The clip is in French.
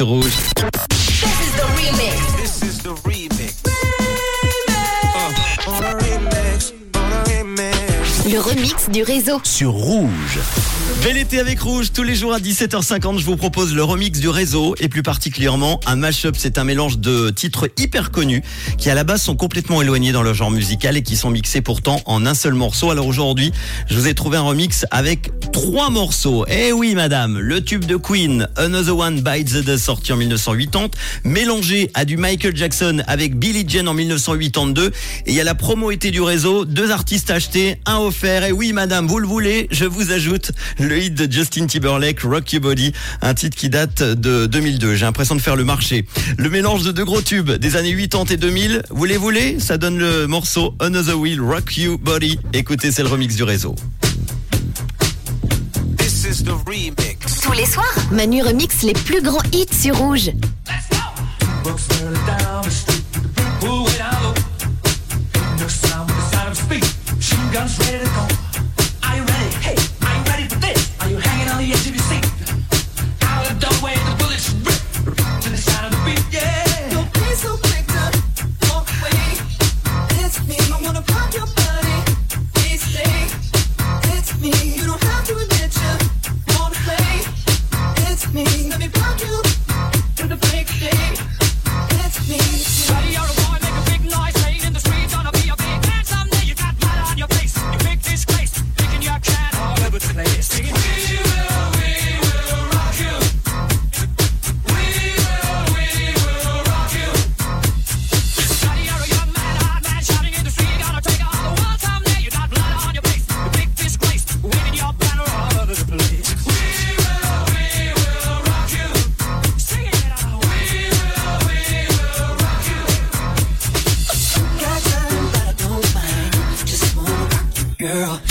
Rouge. This is the remix. This is the remix. Uh, on a remix, on a remix. Le remix du réseau. Sur Rouge. Été avec Rouge, tous les jours à 17h50, je vous propose le remix du réseau et plus particulièrement un mashup. C'est un mélange de titres hyper connus qui à la base sont complètement éloignés dans le genre musical et qui sont mixés pourtant en un seul morceau. Alors aujourd'hui, je vous ai trouvé un remix avec trois morceaux. Eh oui madame, le tube de Queen, Another One Bites the Dust sorti en 1980, mélangé à du Michael Jackson avec Billie Jean en 1982 et il y a la promo été du réseau, deux artistes achetés, un offert. Et oui madame, vous le voulez, je vous ajoute le hit de Justin Timberlake, Rock Your Body, un titre qui date de 2002. J'ai l'impression de faire le marché. Le mélange de deux gros tubes des années 80 et 2000, vous les voulez? Ça donne le morceau Another Wheel, Rock You Body. Écoutez, c'est le remix du réseau. This is the remix. Tous les soirs, Manu remix les plus grands hits sur Rouge. Bucks further girl.